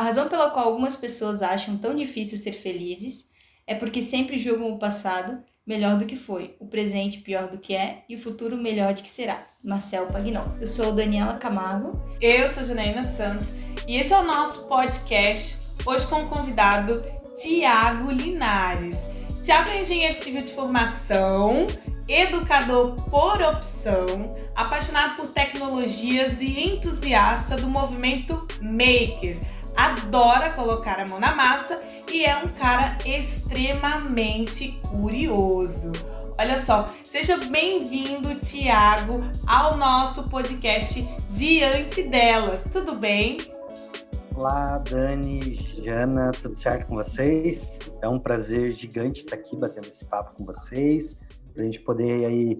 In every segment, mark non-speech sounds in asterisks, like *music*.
A razão pela qual algumas pessoas acham tão difícil ser felizes é porque sempre julgam o passado melhor do que foi, o presente pior do que é e o futuro melhor do que será. Marcel Pagnol. Eu sou Daniela Camargo. Eu sou Janaína Santos e esse é o nosso podcast, hoje com o convidado Tiago Linares. Tiago é engenheiro civil de formação, educador por opção, apaixonado por tecnologias e entusiasta do movimento Maker. Adora colocar a mão na massa e é um cara extremamente curioso. Olha só, seja bem-vindo, Tiago, ao nosso podcast Diante Delas. Tudo bem? Olá, Dani, Jana, tudo certo com vocês? É um prazer gigante estar aqui batendo esse papo com vocês, para a gente poder aí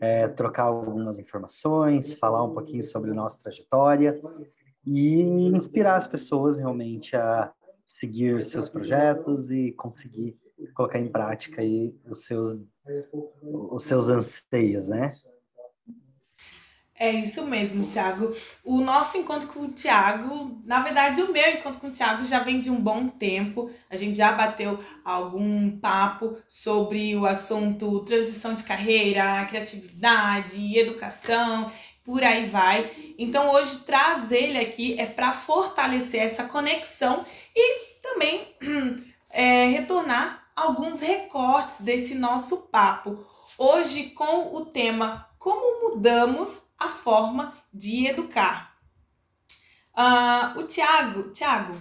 é, trocar algumas informações, falar um pouquinho sobre a nossa trajetória e inspirar as pessoas realmente a seguir seus projetos e conseguir colocar em prática aí os seus os seus anseios, né? É isso mesmo, Tiago. O nosso encontro com o Tiago, na verdade, o meu encontro com o Tiago já vem de um bom tempo. A gente já bateu algum papo sobre o assunto transição de carreira, criatividade, educação, por aí vai. Então, hoje trazer ele aqui é para fortalecer essa conexão e também *clears throat* é, retornar alguns recortes desse nosso papo. Hoje, com o tema Como mudamos a forma de educar. Uh, o Tiago, Tiago,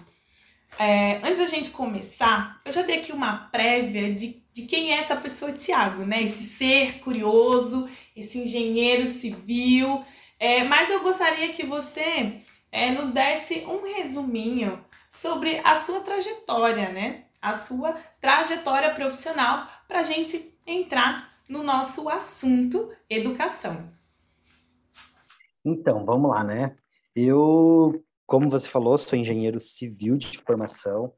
é, antes da gente começar, eu já dei aqui uma prévia de, de quem é essa pessoa, Tiago, né? Esse ser curioso, esse engenheiro civil. É, mas eu gostaria que você é, nos desse um resuminho sobre a sua trajetória, né? A sua trajetória profissional para a gente entrar no nosso assunto educação. Então, vamos lá, né? Eu, como você falou, sou engenheiro civil de formação,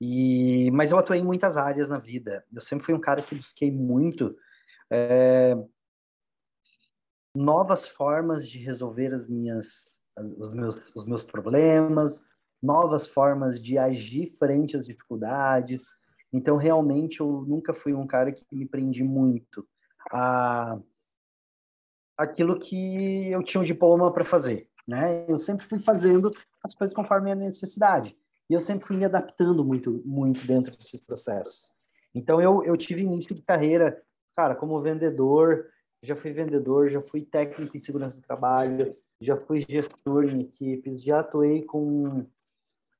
e mas eu atuei em muitas áreas na vida. Eu sempre fui um cara que busquei muito é, novas formas de resolver as minhas, os meus, os meus problemas, novas formas de agir frente às dificuldades. Então, realmente, eu nunca fui um cara que me prendi muito a aquilo que eu tinha um diploma para fazer, né? Eu sempre fui fazendo as coisas conforme a necessidade. E eu sempre fui me adaptando muito, muito dentro desses processos. Então, eu, eu tive início de carreira, cara, como vendedor, já fui vendedor, já fui técnico em segurança do trabalho, já fui gestor em equipes, já atuei com,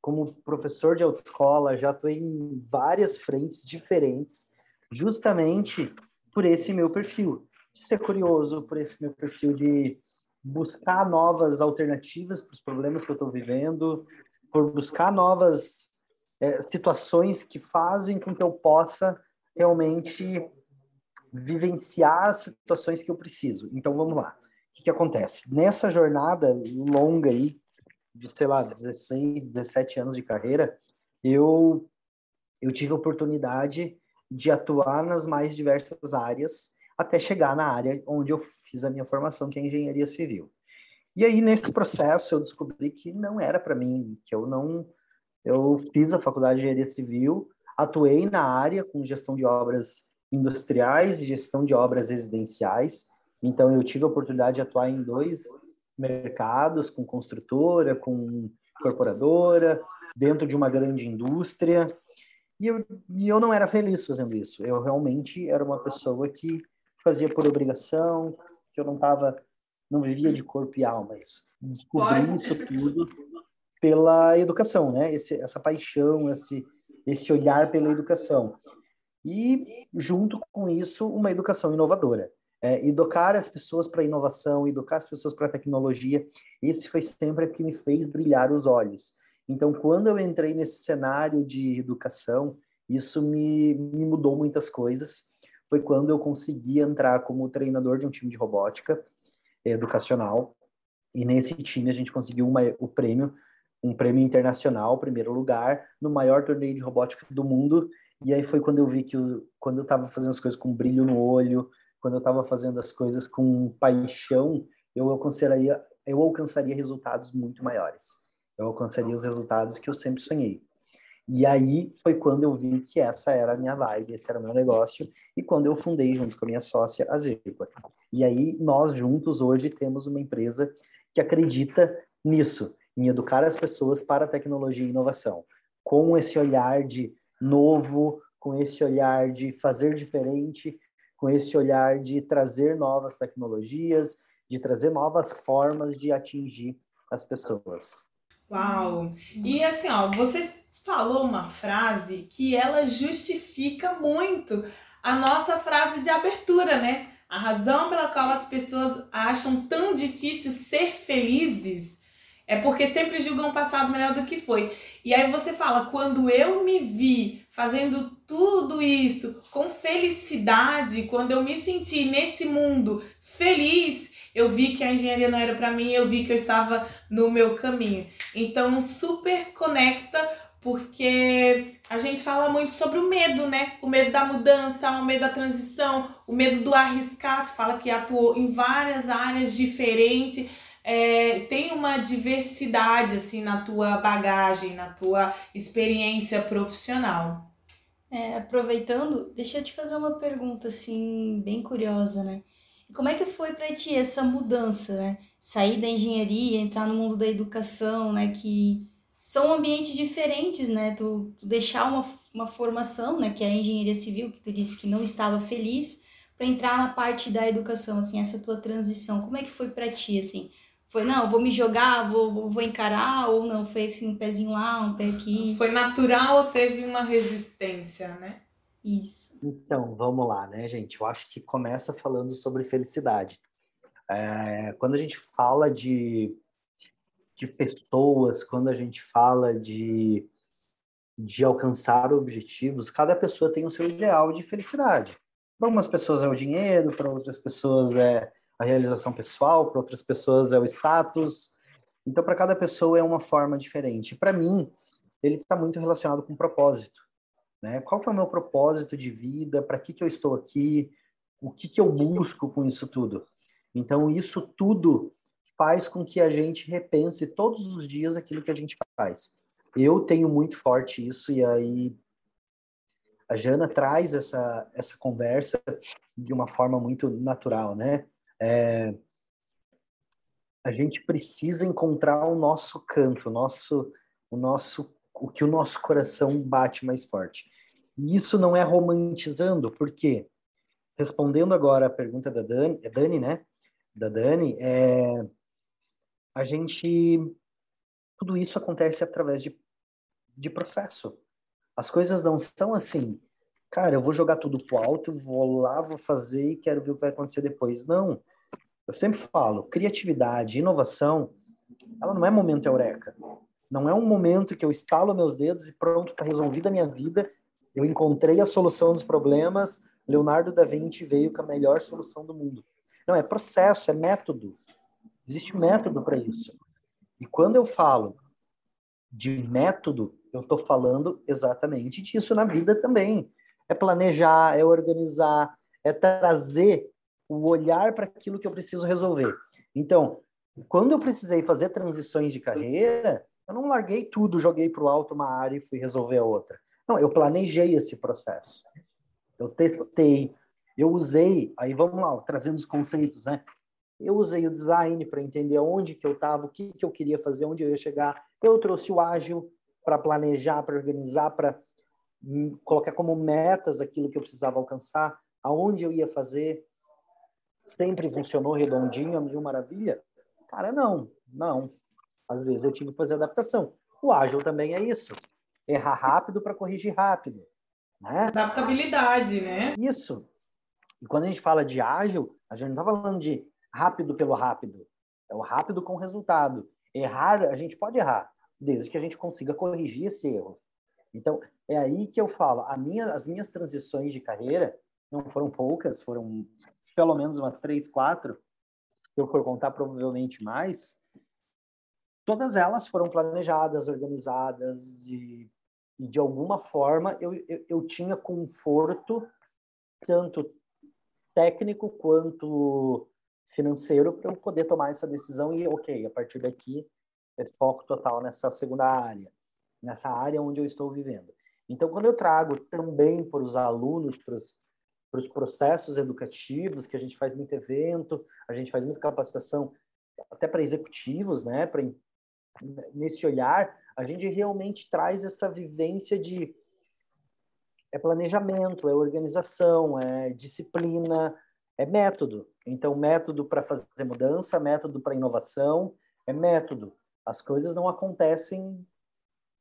como professor de autoescola, já atuei em várias frentes diferentes, justamente por esse meu perfil de ser curioso por esse meu perfil de buscar novas alternativas para os problemas que eu estou vivendo, por buscar novas é, situações que fazem com que eu possa realmente vivenciar as situações que eu preciso. Então, vamos lá. O que, que acontece? Nessa jornada longa aí, de, sei lá, 16, 17 anos de carreira, eu, eu tive a oportunidade de atuar nas mais diversas áreas até chegar na área onde eu fiz a minha formação, que é engenharia civil. E aí nesse processo eu descobri que não era para mim, que eu não eu fiz a faculdade de engenharia civil, atuei na área com gestão de obras industriais e gestão de obras residenciais. Então eu tive a oportunidade de atuar em dois mercados, com construtora, com incorporadora, dentro de uma grande indústria. E eu, e eu não era feliz fazendo isso. Eu realmente era uma pessoa que fazia por obrigação, que eu não tava, não vivia de corpo e alma isso. Descobri Pode. isso tudo pela educação, né? Esse, essa paixão, esse, esse olhar pela educação. E, junto com isso, uma educação inovadora. É, educar as pessoas para inovação, educar as pessoas para tecnologia, esse foi sempre o que me fez brilhar os olhos. Então, quando eu entrei nesse cenário de educação, isso me, me mudou muitas coisas foi quando eu consegui entrar como treinador de um time de robótica educacional. E nesse time a gente conseguiu uma, o prêmio, um prêmio internacional, primeiro lugar, no maior torneio de robótica do mundo. E aí foi quando eu vi que eu, quando eu estava fazendo as coisas com brilho no olho, quando eu estava fazendo as coisas com paixão, eu alcançaria, eu alcançaria resultados muito maiores. eu alcançaria os resultados que eu sempre sonhei. E aí foi quando eu vi que essa era a minha vibe, esse era o meu negócio, e quando eu fundei junto com a minha sócia, a Zirpa. E aí nós juntos hoje temos uma empresa que acredita nisso, em educar as pessoas para tecnologia e inovação, com esse olhar de novo, com esse olhar de fazer diferente, com esse olhar de trazer novas tecnologias, de trazer novas formas de atingir as pessoas. Uau! E assim, ó, você falou uma frase que ela justifica muito a nossa frase de abertura, né? A razão pela qual as pessoas acham tão difícil ser felizes é porque sempre julgam o passado melhor do que foi. E aí você fala, quando eu me vi fazendo tudo isso com felicidade, quando eu me senti nesse mundo feliz, eu vi que a engenharia não era para mim, eu vi que eu estava no meu caminho. Então, super conecta porque a gente fala muito sobre o medo, né? O medo da mudança, o medo da transição, o medo do arriscar. Você fala que atuou em várias áreas diferentes. É, tem uma diversidade assim na tua bagagem, na tua experiência profissional. É, aproveitando, deixa eu te fazer uma pergunta assim bem curiosa, né? como é que foi para ti essa mudança, né? Sair da engenharia, entrar no mundo da educação, né? Que são ambientes diferentes, né? Tu, tu deixar uma, uma formação, né? Que é a engenharia civil, que tu disse que não estava feliz, para entrar na parte da educação, assim, essa tua transição. Como é que foi para ti, assim? Foi, não, vou me jogar, vou, vou, vou encarar, ou não, foi assim, um pezinho lá, um pé aqui? Foi natural ou teve uma resistência, né? Isso. Então, vamos lá, né, gente? Eu acho que começa falando sobre felicidade. É, quando a gente fala de de pessoas, quando a gente fala de, de alcançar objetivos, cada pessoa tem o seu ideal de felicidade. Para algumas pessoas é o dinheiro, para outras pessoas é a realização pessoal, para outras pessoas é o status. Então, para cada pessoa é uma forma diferente. Para mim, ele está muito relacionado com propósito. Né? Qual que é o meu propósito de vida? Para que, que eu estou aqui? O que, que eu busco com isso tudo? Então, isso tudo faz com que a gente repense todos os dias aquilo que a gente faz. Eu tenho muito forte isso e aí a Jana traz essa essa conversa de uma forma muito natural, né? É, a gente precisa encontrar o nosso canto, o nosso o nosso o que o nosso coração bate mais forte. E isso não é romantizando, porque respondendo agora a pergunta da Dani, é Dani, né? Da Dani, é a gente tudo isso acontece através de, de processo. As coisas não são assim, cara, eu vou jogar tudo pro alto, vou lá, vou fazer e quero ver o que vai acontecer depois. Não. Eu sempre falo, criatividade, inovação, ela não é momento eureka. Não é um momento que eu estalo meus dedos e pronto, está resolvida a minha vida, eu encontrei a solução dos problemas, Leonardo da Vinci veio com a melhor solução do mundo. Não, é processo, é método. Existe método para isso. E quando eu falo de método, eu estou falando exatamente disso na vida também. É planejar, é organizar, é trazer o olhar para aquilo que eu preciso resolver. Então, quando eu precisei fazer transições de carreira, eu não larguei tudo, joguei para o alto uma área e fui resolver a outra. Não, eu planejei esse processo. Eu testei, eu usei, aí vamos lá, trazendo os conceitos, né? Eu usei o design para entender onde que eu estava, o que, que eu queria fazer, onde eu ia chegar. Eu trouxe o ágil para planejar, para organizar, para colocar como metas aquilo que eu precisava alcançar, aonde eu ia fazer. Sempre funcionou redondinho, a mil maravilha? Cara, não, não. Às vezes eu tive que fazer adaptação. O ágil também é isso. Errar rápido para corrigir rápido. Né? Adaptabilidade, né? Isso. E quando a gente fala de ágil, a gente não está falando de rápido pelo rápido. É o rápido com resultado. Errar, a gente pode errar, desde que a gente consiga corrigir esse erro. Então, é aí que eu falo, minha, as minhas transições de carreira não foram poucas, foram pelo menos umas três, quatro, se eu for contar, provavelmente mais. Todas elas foram planejadas, organizadas e, e de alguma forma eu, eu, eu tinha conforto, tanto técnico quanto financeiro para eu poder tomar essa decisão e, ok, a partir daqui esse foco total nessa segunda área, nessa área onde eu estou vivendo. Então, quando eu trago também para os alunos, para os, para os processos educativos, que a gente faz muito evento, a gente faz muita capacitação, até para executivos, né? Para, nesse olhar, a gente realmente traz essa vivência de é planejamento, é organização, é disciplina, é método. Então, método para fazer mudança, método para inovação, é método. As coisas não acontecem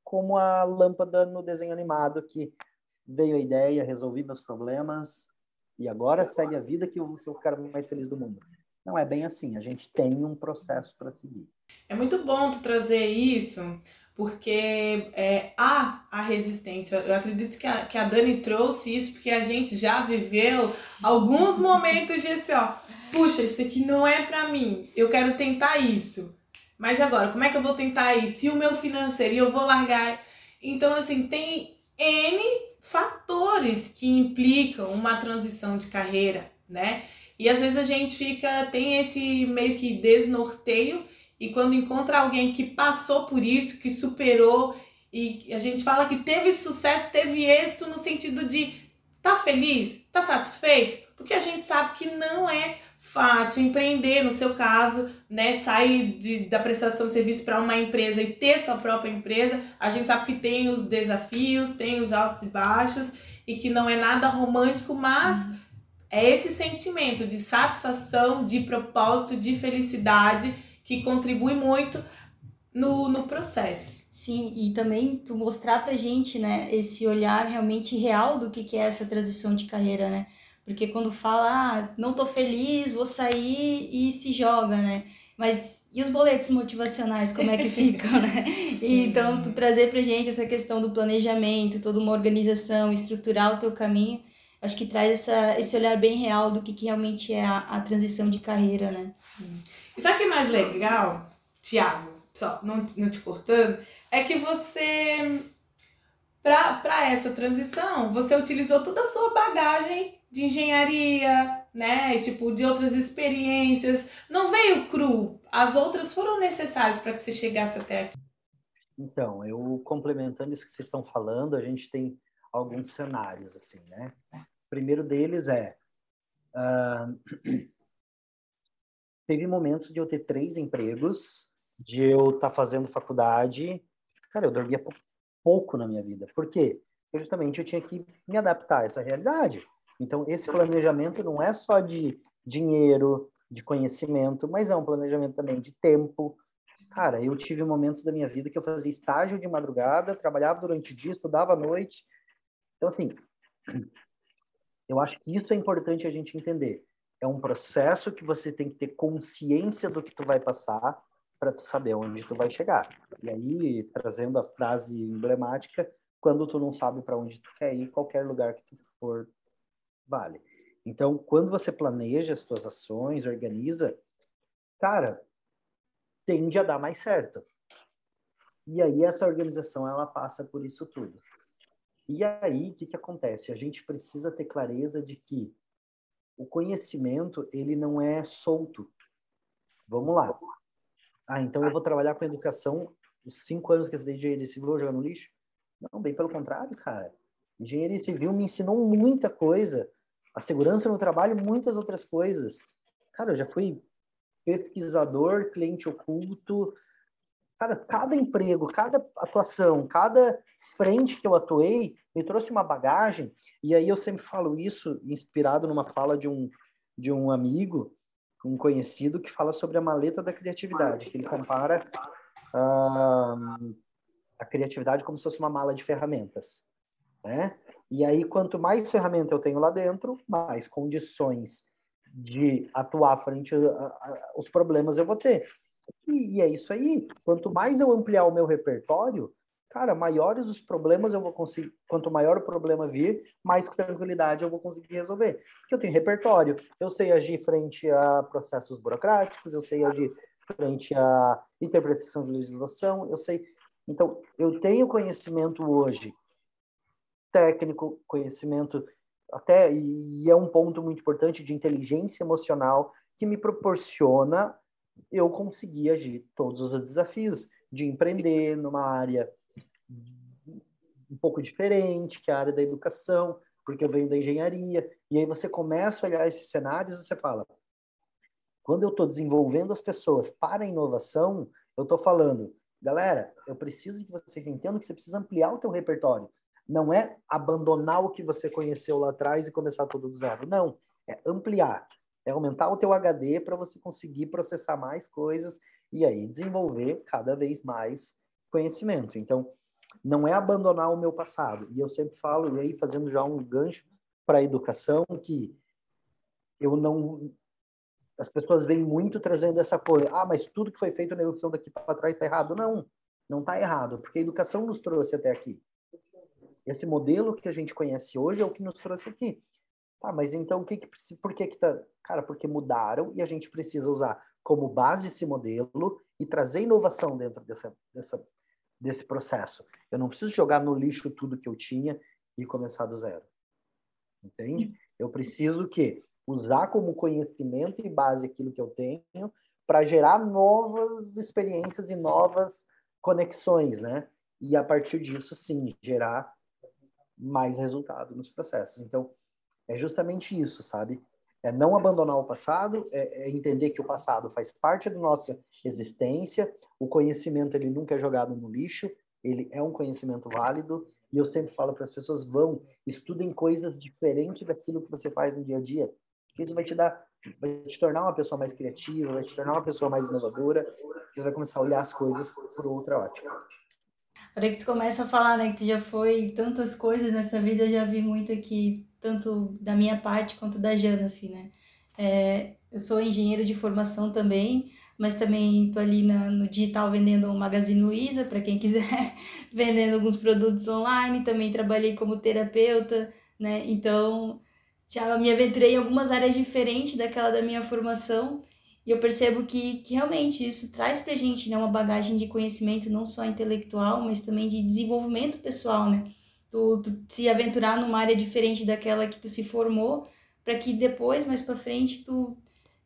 como a lâmpada no desenho animado que veio a ideia, resolvi meus problemas e agora segue a vida que eu vou ser o cara mais feliz do mundo. Não é bem assim, a gente tem um processo para seguir. É muito bom tu trazer isso, porque é, há a resistência. Eu acredito que a, que a Dani trouxe isso porque a gente já viveu alguns momentos de assim, ó, puxa, isso aqui não é para mim, eu quero tentar isso. Mas agora, como é que eu vou tentar isso? E o meu financeiro? E eu vou largar? Então, assim, tem N fatores que implicam uma transição de carreira, né? E às vezes a gente fica, tem esse meio que desnorteio e quando encontra alguém que passou por isso, que superou e a gente fala que teve sucesso, teve êxito no sentido de tá feliz, tá satisfeito, porque a gente sabe que não é fácil empreender, no seu caso, né, sair de, da prestação de serviço para uma empresa e ter sua própria empresa. A gente sabe que tem os desafios, tem os altos e baixos e que não é nada romântico, mas é esse sentimento de satisfação, de propósito, de felicidade que contribui muito no, no processo. Sim, e também tu mostrar pra gente, né, esse olhar realmente real do que, que é essa transição de carreira, né? Porque quando fala, ah, não tô feliz, vou sair e se joga, né? Mas e os boletos motivacionais, como é que ficam, né? *laughs* E, então, tu trazer pra gente essa questão do planejamento, toda uma organização, estruturar o teu caminho, acho que traz essa, esse olhar bem real do que, que realmente é a, a transição de carreira, né? Sim. E sabe o que é mais legal, Tiago? Só não, não te cortando, é que você, para essa transição, você utilizou toda a sua bagagem de engenharia, né? Tipo, de outras experiências. Não veio cru. As outras foram necessárias para que você chegasse até aqui. Então, eu complementando isso que vocês estão falando, a gente tem alguns cenários, assim, né? O primeiro deles é. Uh, *clears throat* teve momentos de eu ter três empregos, de eu estar tá fazendo faculdade. Cara, eu dormia pouco na minha vida. Por quê? Porque justamente eu tinha que me adaptar a essa realidade. Então, esse planejamento não é só de dinheiro, de conhecimento, mas é um planejamento também de tempo. Cara, eu tive momentos da minha vida que eu fazia estágio de madrugada, trabalhava durante o dia, estudava à noite. Então, assim, eu acho que isso é importante a gente entender é um processo que você tem que ter consciência do que tu vai passar para tu saber onde tu vai chegar. E aí, trazendo a frase emblemática, quando tu não sabe para onde tu quer ir, qualquer lugar que tu for vale. Então, quando você planeja as tuas ações, organiza, cara, tende a dar mais certo. E aí essa organização ela passa por isso tudo. E aí o que que acontece? A gente precisa ter clareza de que o conhecimento ele não é solto. Vamos lá. Ah, então eu vou trabalhar com educação os cinco anos que eu estudei engenharia civil, vou jogar no lixo? Não, bem pelo contrário, cara. Engenharia civil me ensinou muita coisa. A segurança no trabalho, muitas outras coisas. Cara, eu já fui pesquisador, cliente oculto, Cara, cada emprego, cada atuação, cada frente que eu atuei me trouxe uma bagagem. E aí eu sempre falo isso, inspirado numa fala de um, de um amigo, um conhecido, que fala sobre a maleta da criatividade, que ele compara uh, a criatividade como se fosse uma mala de ferramentas. Né? E aí, quanto mais ferramenta eu tenho lá dentro, mais condições de atuar frente aos problemas eu vou ter. E, e, é isso aí. Quanto mais eu ampliar o meu repertório, cara, maiores os problemas eu vou conseguir. Quanto maior o problema vir, mais tranquilidade eu vou conseguir resolver. Porque eu tenho repertório. Eu sei agir frente a processos burocráticos, eu sei agir frente a interpretação de legislação, eu sei. Então, eu tenho conhecimento hoje técnico, conhecimento até e é um ponto muito importante de inteligência emocional que me proporciona eu consegui agir todos os desafios. de empreender numa área um pouco diferente, que é a área da educação, porque eu venho da engenharia. E aí você começa a olhar esses cenários e você fala: quando eu estou desenvolvendo as pessoas para a inovação, eu estou falando, galera, eu preciso que vocês entendam que você precisa ampliar o teu repertório. Não é abandonar o que você conheceu lá atrás e começar tudo do zero. Não, é ampliar. É aumentar o teu HD para você conseguir processar mais coisas e aí desenvolver cada vez mais conhecimento. Então, não é abandonar o meu passado. E eu sempre falo, e aí fazendo já um gancho para a educação, que eu não. As pessoas vêm muito trazendo essa coisa, ah, mas tudo que foi feito na educação daqui para trás está errado. Não, não está errado, porque a educação nos trouxe até aqui. Esse modelo que a gente conhece hoje é o que nos trouxe aqui. Tá, mas então o que, que por que que tá, cara, porque mudaram e a gente precisa usar como base esse modelo e trazer inovação dentro dessa, dessa desse processo. Eu não preciso jogar no lixo tudo que eu tinha e começar do zero. Entende? Eu preciso que usar como conhecimento e base aquilo que eu tenho para gerar novas experiências e novas conexões, né? E a partir disso, sim, gerar mais resultado nos processos. Então, é justamente isso, sabe? É não abandonar o passado, é, é, entender que o passado faz parte da nossa existência, o conhecimento ele nunca é jogado no lixo, ele é um conhecimento válido, e eu sempre falo para as pessoas, vão, estudem coisas diferentes daquilo que você faz no dia a dia, isso vai te dar, vai te tornar uma pessoa mais criativa, vai te tornar uma pessoa mais inovadora, você vai começar a olhar as coisas por outra ótica. A hora que tu começa a falar, né, que tu já foi tantas coisas nessa vida, eu já vi muito aqui tanto da minha parte quanto da Jana, assim, né? É, eu sou engenheira de formação também, mas também estou ali na, no digital vendendo o Magazine Luiza, para quem quiser, *laughs* vendendo alguns produtos online, também trabalhei como terapeuta, né? Então, já me aventurei em algumas áreas diferentes daquela da minha formação, e eu percebo que, que realmente isso traz para a gente né, uma bagagem de conhecimento não só intelectual, mas também de desenvolvimento pessoal, né? Tu, tu se aventurar numa área diferente daquela que tu se formou, para que depois, mais para frente, tu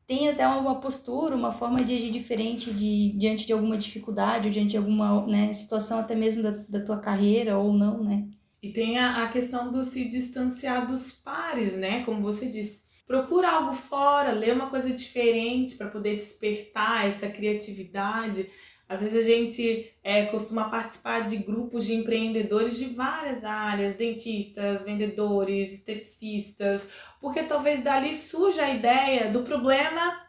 tenha até uma postura, uma forma de agir diferente de, diante de alguma dificuldade ou diante de alguma né, situação até mesmo da, da tua carreira ou não, né? E tem a, a questão do se distanciar dos pares, né? Como você disse. Procura algo fora, lê uma coisa diferente para poder despertar essa criatividade. Às vezes a gente é, costuma participar de grupos de empreendedores de várias áreas, dentistas, vendedores, esteticistas, porque talvez dali surja a ideia do problema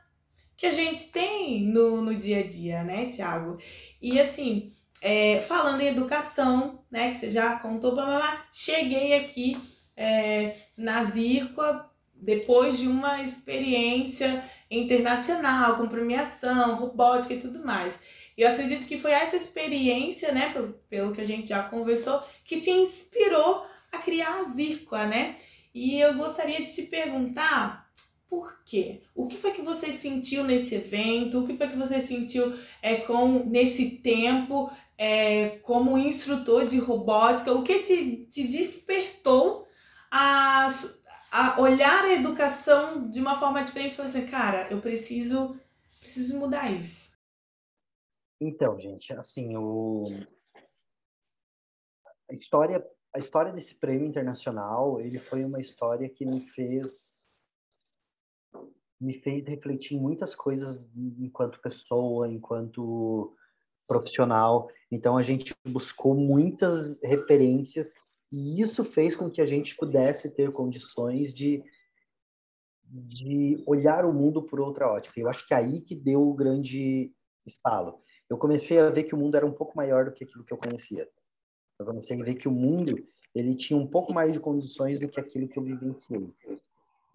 que a gente tem no, no dia a dia, né, Tiago? E assim, é, falando em educação, né, que você já contou, blá, blá, cheguei aqui é, na Zircoa depois de uma experiência internacional, com premiação, robótica e tudo mais. E eu acredito que foi essa experiência, né, pelo, pelo que a gente já conversou, que te inspirou a criar a Zircoa, né? E eu gostaria de te perguntar por quê? O que foi que você sentiu nesse evento? O que foi que você sentiu é, com nesse tempo é, como instrutor de robótica? O que te, te despertou a, a olhar a educação de uma forma diferente e falar assim, cara, eu preciso, preciso mudar isso? Então, gente, assim, o... a história, a história desse prêmio internacional, ele foi uma história que me fez me fez refletir muitas coisas enquanto pessoa, enquanto profissional. Então a gente buscou muitas referências e isso fez com que a gente pudesse ter condições de de olhar o mundo por outra ótica. Eu acho que é aí que deu o grande estalo eu comecei a ver que o mundo era um pouco maior do que aquilo que eu conhecia. Eu comecei a ver que o mundo ele tinha um pouco mais de condições do que aquilo que eu vivenciei.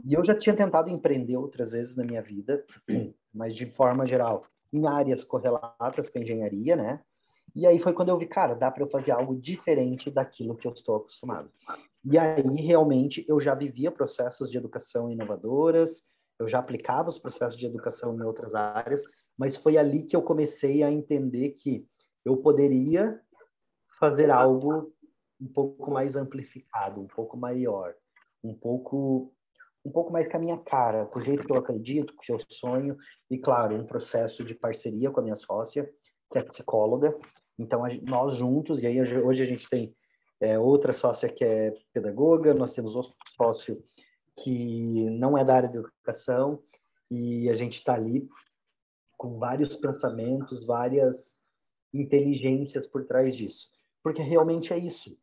E eu já tinha tentado empreender outras vezes na minha vida, *clears throat* mas de forma geral, em áreas correlatas com engenharia, né? E aí foi quando eu vi, cara, dá para eu fazer algo diferente daquilo que eu estou acostumado. E aí realmente eu já vivia processos de educação inovadoras, eu já aplicava os processos de educação em outras áreas, mas foi ali que eu comecei a entender que eu poderia fazer algo um pouco mais amplificado, um pouco maior, um pouco um pouco mais com a minha cara, com o jeito que eu acredito, com o que eu sonho, e claro, um processo de parceria com a minha sócia, que é psicóloga. Então, nós juntos, e aí hoje a gente tem é, outra sócia que é pedagoga, nós temos outro sócio que não é da área de educação, e a gente está ali com vários pensamentos, várias inteligências por trás disso. Porque realmente é isso.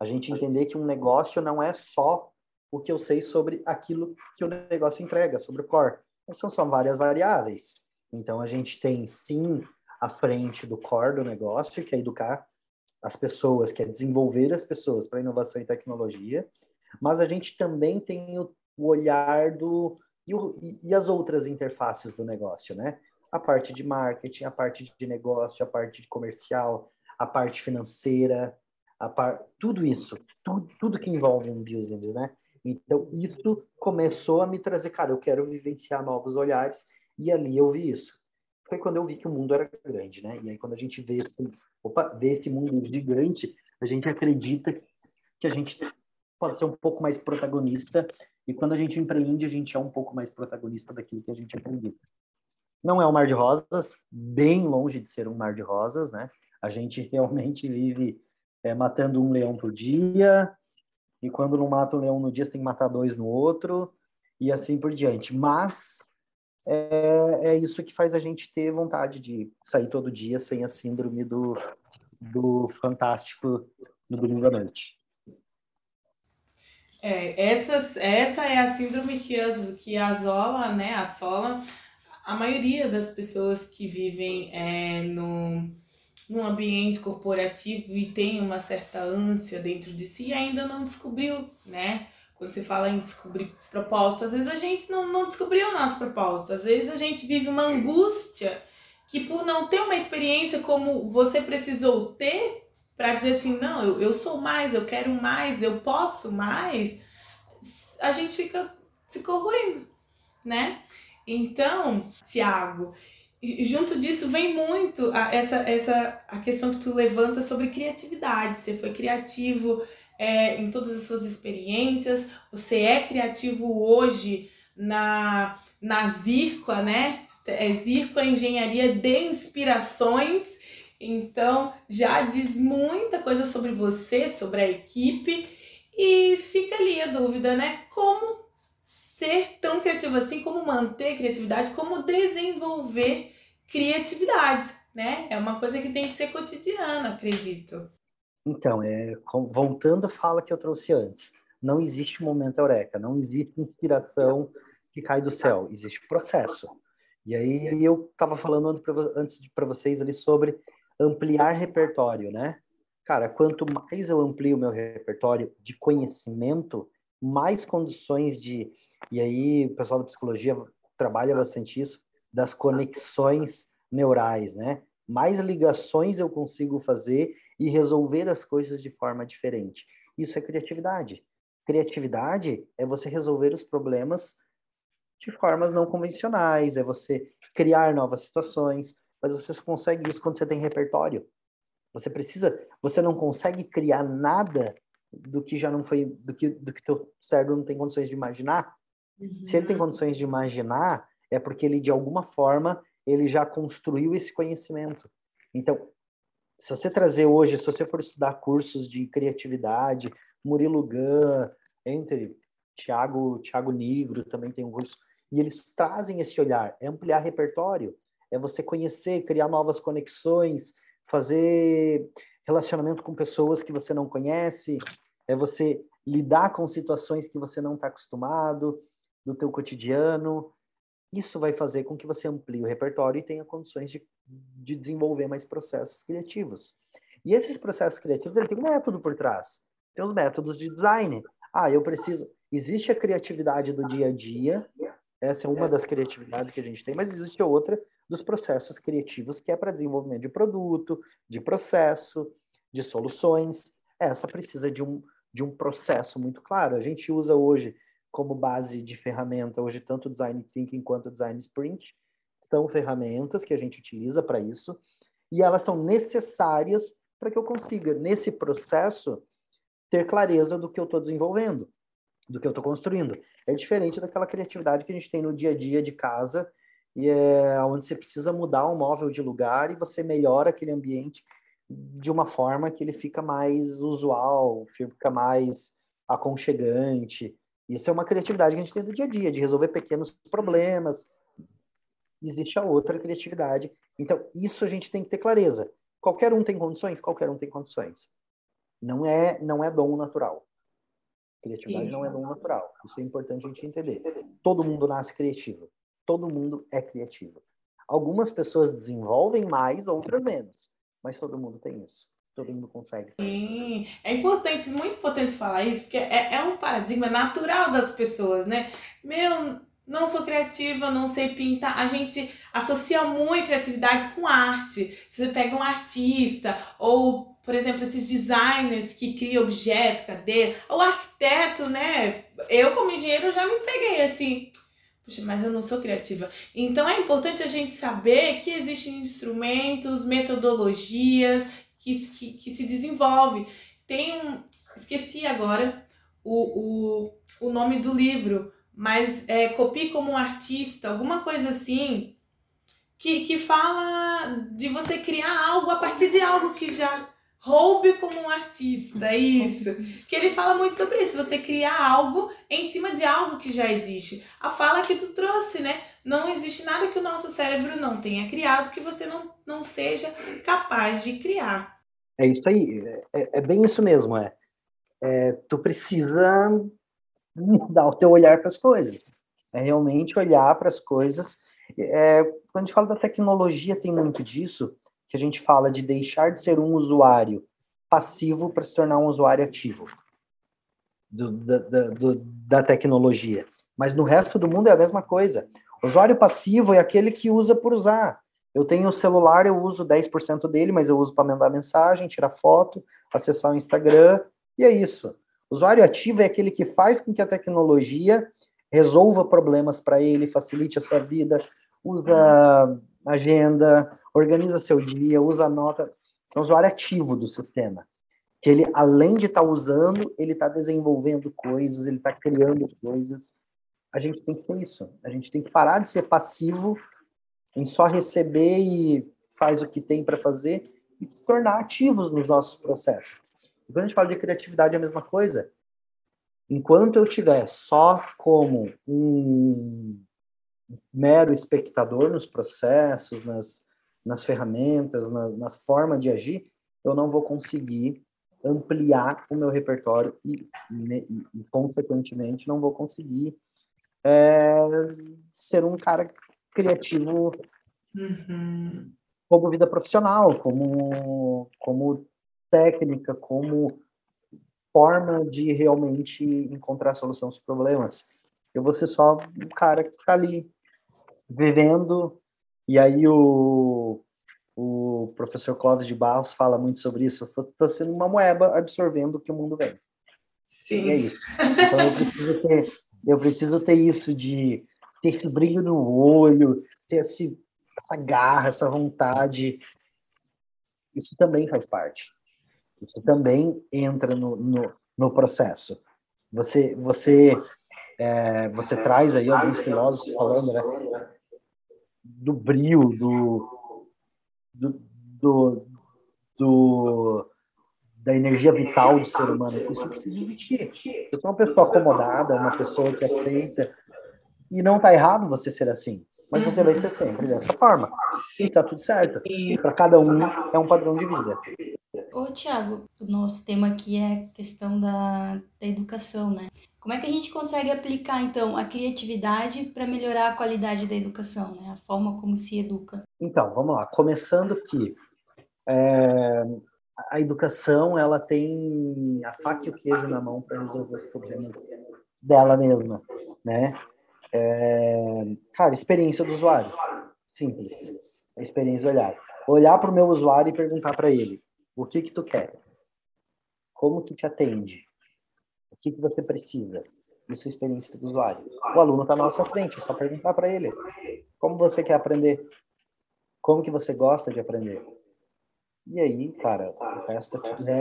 A gente entender que um negócio não é só o que eu sei sobre aquilo que o negócio entrega, sobre o core. São só várias variáveis. Então, a gente tem, sim, a frente do core do negócio, que é educar as pessoas, que é desenvolver as pessoas para inovação e tecnologia, mas a gente também tem o, o olhar do e, o, e, as outras interfaces do negócio, né? A parte de marketing, a parte de negócio, a parte de comercial, a parte financeira, a par... tudo isso, tudo, tudo que envolve um business, né? Então, isso começou a me trazer, cara, eu quero vivenciar novos olhares, e ali eu vi isso. Foi quando eu vi que o mundo era grande, né? E aí, quando a gente vê esse, opa, vê esse mundo gigante, a gente acredita que a gente pode ser um pouco mais protagonista, e quando a gente empreende, a gente é um pouco mais protagonista daquilo que a gente acredita. Não é um mar de rosas, bem longe de ser um mar de rosas, né? A gente *laughs* realmente vive é, matando um leão por dia, e quando não mata um leão no dia, você tem que matar dois no outro, e assim por diante. Mas é, é isso que faz a gente ter vontade de sair todo dia sem a síndrome do, do fantástico no domingo à noite. É, essa, essa é a síndrome que, as, que asola, né, assola a maioria das pessoas que vivem é, no, num ambiente corporativo e tem uma certa ânsia dentro de si ainda não descobriu, né? Quando você fala em descobrir propósito, às vezes a gente não, não descobriu o nosso propósito. Às vezes a gente vive uma angústia que por não ter uma experiência como você precisou ter para dizer assim, não, eu, eu sou mais, eu quero mais, eu posso mais, a gente fica se corroendo, né? Então, Tiago, junto disso vem muito a, essa, essa a questão que tu levanta sobre criatividade. Você foi criativo é, em todas as suas experiências, você é criativo hoje na, na Zirqua, né? É Zirqua Engenharia de Inspirações. Então, já diz muita coisa sobre você, sobre a equipe. E fica ali a dúvida, né? Como ser tão criativo assim, como manter criatividade, como desenvolver criatividade, né? É uma coisa que tem que ser cotidiana, acredito. Então, é, voltando à fala que eu trouxe antes, não existe momento eureka, não existe inspiração que cai do céu, existe processo. E aí eu estava falando antes para vocês ali sobre ampliar repertório, né? Cara, quanto mais eu amplio o meu repertório de conhecimento, mais condições de. E aí o pessoal da psicologia trabalha bastante isso, das conexões neurais, né? Mais ligações eu consigo fazer e resolver as coisas de forma diferente. Isso é criatividade. Criatividade é você resolver os problemas de formas não convencionais, é você criar novas situações, mas você consegue isso quando você tem repertório. Você precisa, você não consegue criar nada do que já não foi, do que do que teu cérebro não tem condições de imaginar. Uhum. Se ele tem condições de imaginar, é porque ele de alguma forma ele já construiu esse conhecimento. Então, se você trazer hoje, se você for estudar cursos de criatividade, Murilo Gun, entre Tiago, Tiago Negro também tem um curso, e eles trazem esse olhar, é ampliar repertório, é você conhecer, criar novas conexões, fazer relacionamento com pessoas que você não conhece, é você lidar com situações que você não está acostumado no teu cotidiano. Isso vai fazer com que você amplie o repertório e tenha condições de de desenvolver mais processos criativos. E esses processos criativos, ele tem um método por trás. Tem os métodos de design. Ah, eu preciso... Existe a criatividade do dia a dia, essa é uma das criatividades que a gente tem, mas existe outra dos processos criativos que é para desenvolvimento de produto, de processo, de soluções. Essa precisa de um, de um processo muito claro. A gente usa hoje como base de ferramenta, hoje tanto design thinking quanto design sprint, são ferramentas que a gente utiliza para isso e elas são necessárias para que eu consiga, nesse processo, ter clareza do que eu estou desenvolvendo, do que eu estou construindo. É diferente daquela criatividade que a gente tem no dia a dia de casa e é onde você precisa mudar um móvel de lugar e você melhora aquele ambiente de uma forma que ele fica mais usual, fica mais aconchegante. Isso é uma criatividade que a gente tem do dia a dia, de resolver pequenos problemas. Existe a outra criatividade. Então, isso a gente tem que ter clareza. Qualquer um tem condições? Qualquer um tem condições. Não é, não é dom natural. Criatividade Sim. não é dom natural. Isso é importante a gente entender. Todo mundo nasce criativo. Todo mundo é criativo. Algumas pessoas desenvolvem mais, outras menos. Mas todo mundo tem isso todo mundo consegue. Sim, é importante, muito importante falar isso, porque é, é um paradigma natural das pessoas, né? Meu, não sou criativa, não sei pintar. A gente associa muito criatividade com arte. Se você pega um artista, ou, por exemplo, esses designers que criam objeto, cadeira, ou arquiteto, né? Eu, como engenheiro, já me peguei assim. Puxa, mas eu não sou criativa. Então é importante a gente saber que existem instrumentos, metodologias que, que, se desenvolve. Tem um. Esqueci agora o, o, o nome do livro, mas é Copie como um artista, alguma coisa assim, que, que fala de você criar algo a partir de algo que já roube como um artista, é isso. Que ele fala muito sobre isso, você criar algo em cima de algo que já existe. A fala que tu trouxe, né? Não existe nada que o nosso cérebro não tenha criado que você não, não seja capaz de criar. É isso aí, é, é bem isso mesmo, é. é. Tu precisa *laughs* mudar o teu olhar para as coisas. É realmente olhar para as coisas. É, quando a gente fala da tecnologia, tem muito disso, que a gente fala de deixar de ser um usuário passivo para se tornar um usuário ativo do, da, do, da tecnologia. Mas no resto do mundo é a mesma coisa. O usuário passivo é aquele que usa por usar. Eu tenho o celular, eu uso 10% dele, mas eu uso para mandar mensagem, tirar foto, acessar o Instagram, e é isso. O usuário ativo é aquele que faz com que a tecnologia resolva problemas para ele, facilite a sua vida, usa agenda, organiza seu dia, usa nota. É um usuário ativo do sistema. Que ele, além de estar tá usando, ele está desenvolvendo coisas, ele está criando coisas. A gente tem que ser isso. A gente tem que parar de ser passivo em só receber e faz o que tem para fazer e se tornar ativos nos nossos processos. E quando a gente fala de criatividade, é a mesma coisa. Enquanto eu estiver só como um mero espectador nos processos, nas, nas ferramentas, na, na forma de agir, eu não vou conseguir ampliar o meu repertório e, e, e consequentemente, não vou conseguir é, ser um cara criativo uhum. como vida profissional, como, como técnica, como forma de realmente encontrar solução aos problemas. Eu vou ser só um cara que está ali vivendo, e aí o, o professor Clóvis de Barros fala muito sobre isso. Estou sendo uma moeba absorvendo o que o mundo vem. Sim. E é isso. Então eu preciso ter, eu preciso ter isso de ter esse brilho no olho, ter esse, essa garra, essa vontade. Isso também faz parte. Isso também entra no, no, no processo. Você, você, é, você traz aí alguns filósofos falando, né, do brilho, do, do, do, do da energia vital do ser humano. Isso precisa existir. Eu sou uma pessoa acomodada, uma pessoa que aceita, e não tá errado você ser assim, mas você vai ser sempre dessa forma. E tá tudo certo. E para cada um é um padrão de vida. Ô, Tiago, o nosso tema aqui é questão da, da educação, né? Como é que a gente consegue aplicar, então, a criatividade para melhorar a qualidade da educação, né? A forma como se educa? Então, vamos lá. Começando que é, a educação, ela tem a faca e o queijo na mão para resolver os problemas dela mesma, né? É, cara, experiência do usuário. Simples. A experiência do olhar. Olhar para o meu usuário e perguntar para ele: o que que tu quer? Como que te atende? O que que você precisa? Isso é experiência do usuário. O aluno está na nossa frente, é só perguntar para ele: como você quer aprender? Como que você gosta de aprender? E aí, cara, o resto é.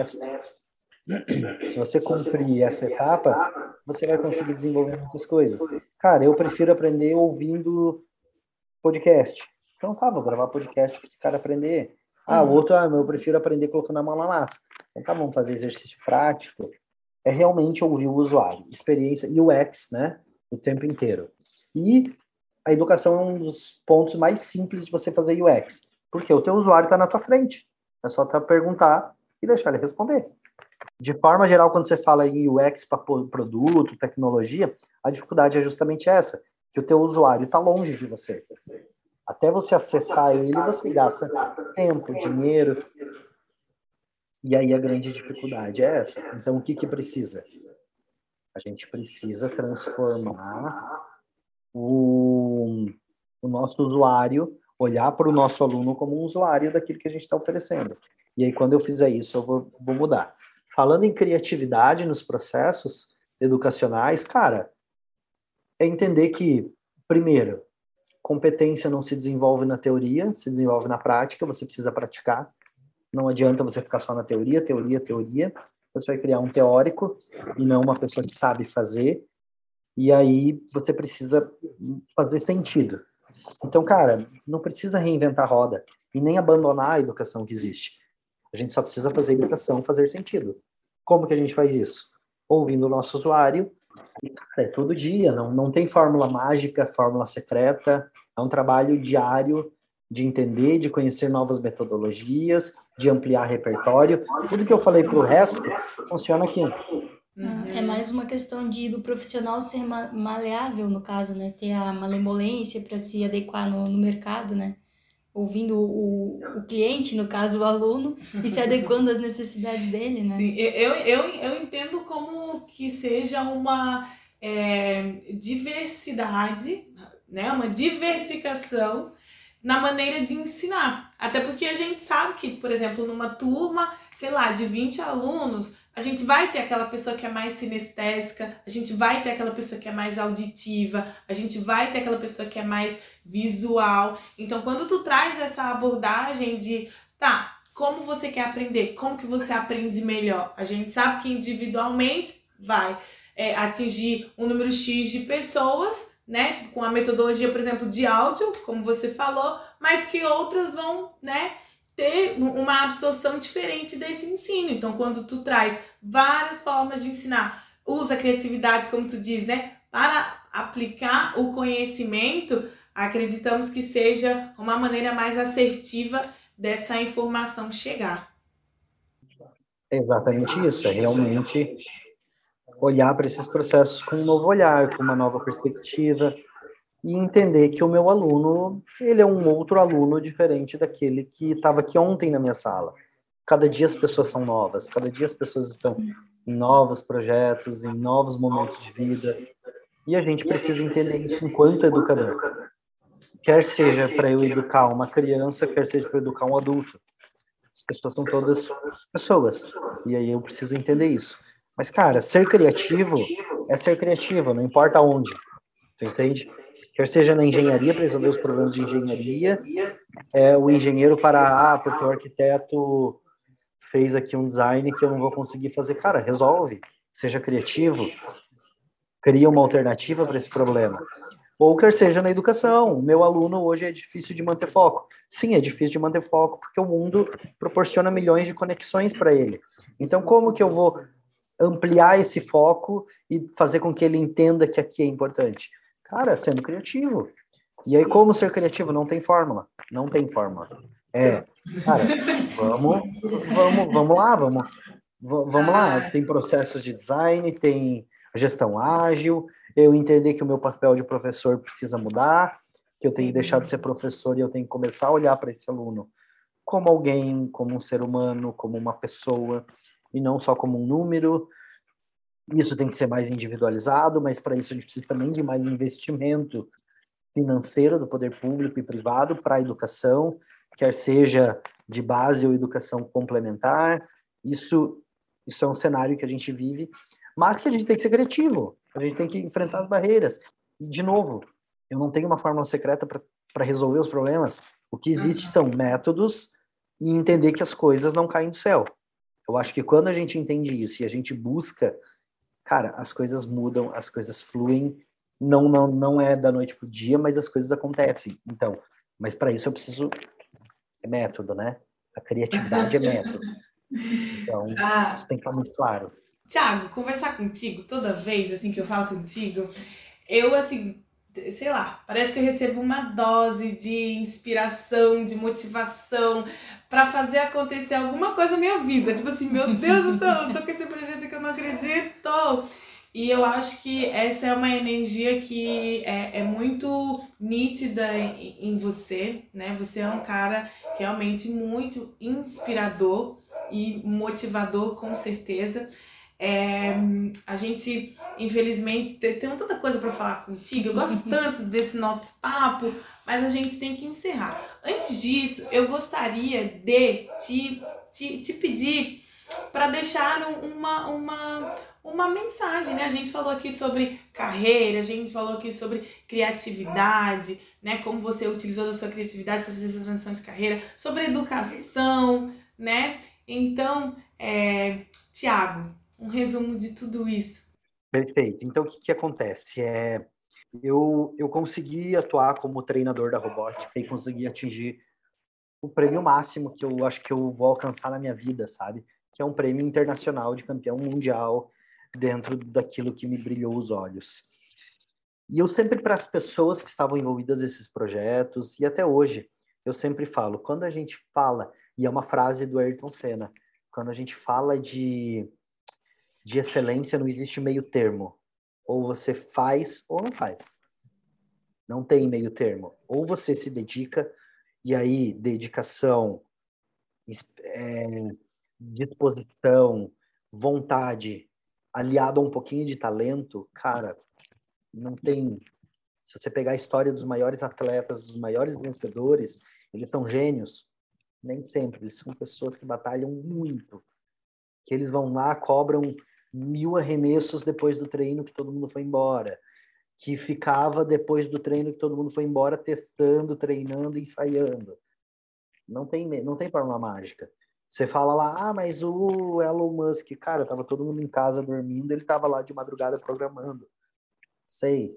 Se você cumprir essa etapa, você vai conseguir desenvolver muitas coisas. Cara, eu prefiro aprender ouvindo podcast. Então tá, vou gravar podcast para esse cara aprender. Ah, o uhum. outro, ah, eu prefiro aprender colocando a mão na massa. Então tá, vamos fazer exercício prático. É realmente ouvir o usuário, experiência UX, né? O tempo inteiro. E a educação é um dos pontos mais simples de você fazer UX. Porque o teu usuário está na tua frente. É só tu perguntar e deixar ele responder. De forma geral, quando você fala em UX para produto, tecnologia, a dificuldade é justamente essa, que o teu usuário está longe de você. Até você acessar ele, você gasta tempo, dinheiro. E aí a grande dificuldade é essa. Então, o que, que precisa? A gente precisa transformar o, o nosso usuário, olhar para o nosso aluno como um usuário daquilo que a gente está oferecendo. E aí, quando eu fizer isso, eu vou, vou mudar. Falando em criatividade nos processos educacionais, cara, é entender que, primeiro, competência não se desenvolve na teoria, se desenvolve na prática, você precisa praticar. Não adianta você ficar só na teoria, teoria, teoria. Você vai criar um teórico e não uma pessoa que sabe fazer e aí você precisa fazer sentido. Então, cara, não precisa reinventar a roda e nem abandonar a educação que existe. A gente só precisa fazer a educação fazer sentido. Como que a gente faz isso? Ouvindo o nosso usuário. Cara, é todo dia, não, não tem fórmula mágica, fórmula secreta. É um trabalho diário de entender, de conhecer novas metodologias, de ampliar repertório. Tudo que eu falei para o resto funciona aqui. Uhum. É mais uma questão de do profissional ser maleável, no caso, né? Ter a malemolência para se adequar no, no mercado, né? Ouvindo o, o cliente, no caso o aluno, e se adequando às necessidades dele, né? Sim, eu, eu, eu entendo como que seja uma é, diversidade, né? Uma diversificação na maneira de ensinar. Até porque a gente sabe que, por exemplo, numa turma, sei lá, de 20 alunos, a gente vai ter aquela pessoa que é mais sinestésica, a gente vai ter aquela pessoa que é mais auditiva, a gente vai ter aquela pessoa que é mais visual. Então, quando tu traz essa abordagem de, tá, como você quer aprender? Como que você aprende melhor? A gente sabe que individualmente vai é, atingir um número X de pessoas, né? Tipo, com a metodologia, por exemplo, de áudio, como você falou, mas que outras vão, né? Ter uma absorção diferente desse ensino. Então, quando tu traz várias formas de ensinar, usa criatividade, como tu diz, né, para aplicar o conhecimento, acreditamos que seja uma maneira mais assertiva dessa informação chegar. exatamente isso, é realmente olhar para esses processos com um novo olhar, com uma nova perspectiva, e entender que o meu aluno, ele é um outro aluno diferente daquele que estava aqui ontem na minha sala. Cada dia as pessoas são novas, cada dia as pessoas estão em novos projetos, em novos momentos de vida, e a gente precisa entender isso enquanto educador. Quer seja para eu educar uma criança, quer seja para educar um adulto. As pessoas são todas pessoas, e aí eu preciso entender isso. Mas, cara, ser criativo é ser criativo, não importa onde. Você entende? Quer seja na engenharia para resolver os problemas de engenharia, é o engenheiro para ah, porque o arquiteto fez aqui um design que eu não vou conseguir fazer, cara, resolve, seja criativo, cria uma alternativa para esse problema. Ou quer seja na educação, meu aluno hoje é difícil de manter foco. Sim, é difícil de manter foco porque o mundo proporciona milhões de conexões para ele. Então, como que eu vou ampliar esse foco e fazer com que ele entenda que aqui é importante? Cara, sendo criativo. E aí, como ser criativo? Não tem fórmula. Não tem fórmula. É, cara, vamos, vamos, vamos lá, vamos, vamos lá. Tem processos de design, tem gestão ágil, eu entender que o meu papel de professor precisa mudar, que eu tenho que deixar de ser professor e eu tenho que começar a olhar para esse aluno como alguém, como um ser humano, como uma pessoa, e não só como um número, isso tem que ser mais individualizado, mas para isso a gente precisa também de mais investimento financeiro do poder público e privado para a educação, quer seja de base ou educação complementar. Isso, isso é um cenário que a gente vive, mas que a gente tem que ser criativo, a gente tem que enfrentar as barreiras. E, de novo, eu não tenho uma fórmula secreta para resolver os problemas. O que existe são métodos e entender que as coisas não caem do céu. Eu acho que quando a gente entende isso e a gente busca cara, as coisas mudam, as coisas fluem não, não, não é da noite pro dia, mas as coisas acontecem. Então, mas para isso eu preciso é método, né? A criatividade é método. Então, *laughs* ah, isso tem que estar muito claro. Tiago, conversar contigo toda vez assim que eu falo contigo, eu assim, sei lá, parece que eu recebo uma dose de inspiração, de motivação para fazer acontecer alguma coisa na minha vida. Tipo assim, meu Deus do céu, eu tô com esse projeto que eu não acredito. E eu acho que essa é uma energia que é, é muito nítida em, em você, né? Você é um cara realmente muito inspirador e motivador, com certeza. É, a gente, infelizmente, tem, tem tanta coisa para falar contigo. Eu gosto *laughs* tanto desse nosso papo, mas a gente tem que encerrar. Antes disso, eu gostaria de te, te, te pedir para deixar uma, uma, uma mensagem, né? A gente falou aqui sobre carreira, a gente falou aqui sobre criatividade, né? Como você utilizou a sua criatividade para fazer essa transição de carreira, sobre educação, né? Então, é, Tiago, um resumo de tudo isso. Perfeito. Então, o que, que acontece? É, eu, eu consegui atuar como treinador da robótica e consegui atingir o prêmio máximo que eu acho que eu vou alcançar na minha vida, sabe? que é um prêmio internacional de campeão mundial dentro daquilo que me brilhou os olhos. E eu sempre, para as pessoas que estavam envolvidas nesses projetos, e até hoje, eu sempre falo, quando a gente fala, e é uma frase do Ayrton Senna, quando a gente fala de, de excelência, não existe meio termo. Ou você faz ou não faz. Não tem meio termo. Ou você se dedica, e aí, dedicação, é, disposição, vontade, aliado a um pouquinho de talento, cara, não tem. Se você pegar a história dos maiores atletas, dos maiores vencedores, eles são gênios. Nem sempre, eles são pessoas que batalham muito. Que eles vão lá, cobram mil arremessos depois do treino que todo mundo foi embora. Que ficava depois do treino que todo mundo foi embora, testando, treinando, ensaiando. Não tem, não tem fórmula mágica. Você fala lá, ah, mas o Elon Musk, cara, tava todo mundo em casa dormindo, ele tava lá de madrugada programando. Sei,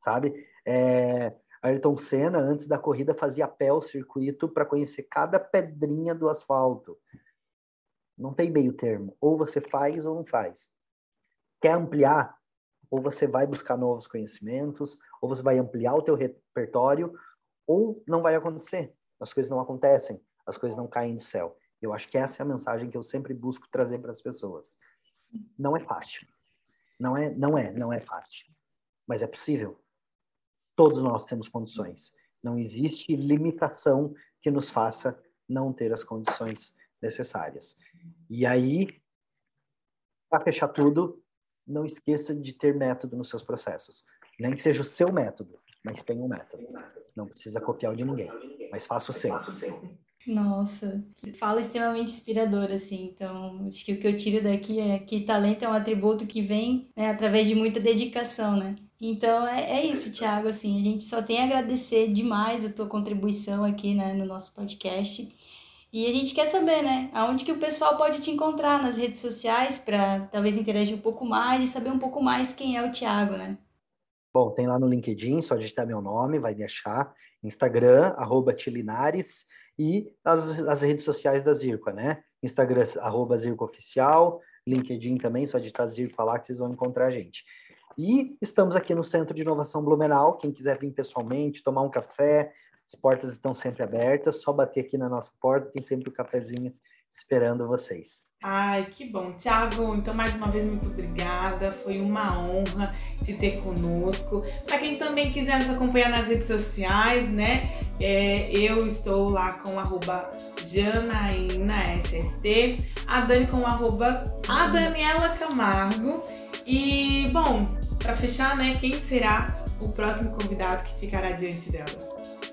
sabe? É, Ayrton Senna, antes da corrida, fazia pé o circuito para conhecer cada pedrinha do asfalto. Não tem meio termo. Ou você faz ou não faz. Quer ampliar? Ou você vai buscar novos conhecimentos, ou você vai ampliar o teu repertório, ou não vai acontecer. As coisas não acontecem, as coisas não caem do céu. Eu acho que essa é a mensagem que eu sempre busco trazer para as pessoas. Não é fácil. Não é, não é, não é fácil. Mas é possível. Todos nós temos condições. Não existe limitação que nos faça não ter as condições necessárias. E aí, para fechar tudo, não esqueça de ter método nos seus processos. Nem que seja o seu método, mas tenha um método. Não precisa copiar o de ninguém, mas faça o seu. Nossa, fala extremamente inspirador, assim. Então, acho que o que eu tiro daqui é que talento é um atributo que vem né, através de muita dedicação, né? Então, é, é isso, Thiago, assim. A gente só tem a agradecer demais a tua contribuição aqui, né, no nosso podcast. E a gente quer saber, né, aonde que o pessoal pode te encontrar nas redes sociais para talvez interagir um pouco mais e saber um pouco mais quem é o Thiago, né? Bom, tem lá no LinkedIn, só digitar meu nome, vai me achar. Instagram, arroba Tilinares e as, as redes sociais da Zirco, né? Instagram, arroba Zirco Oficial, LinkedIn também, só digitar Zirco lá que vocês vão encontrar a gente. E estamos aqui no Centro de Inovação Blumenau, quem quiser vir pessoalmente, tomar um café, as portas estão sempre abertas, só bater aqui na nossa porta, tem sempre o um cafezinho esperando vocês. Ai, que bom. Tiago, então mais uma vez muito obrigada. Foi uma honra te ter conosco. Para quem também quiser nos acompanhar nas redes sociais, né? É, eu estou lá com arroba JanaínaSST, a Dani com arroba a Daniela Camargo. E, bom, para fechar, né? Quem será o próximo convidado que ficará diante delas?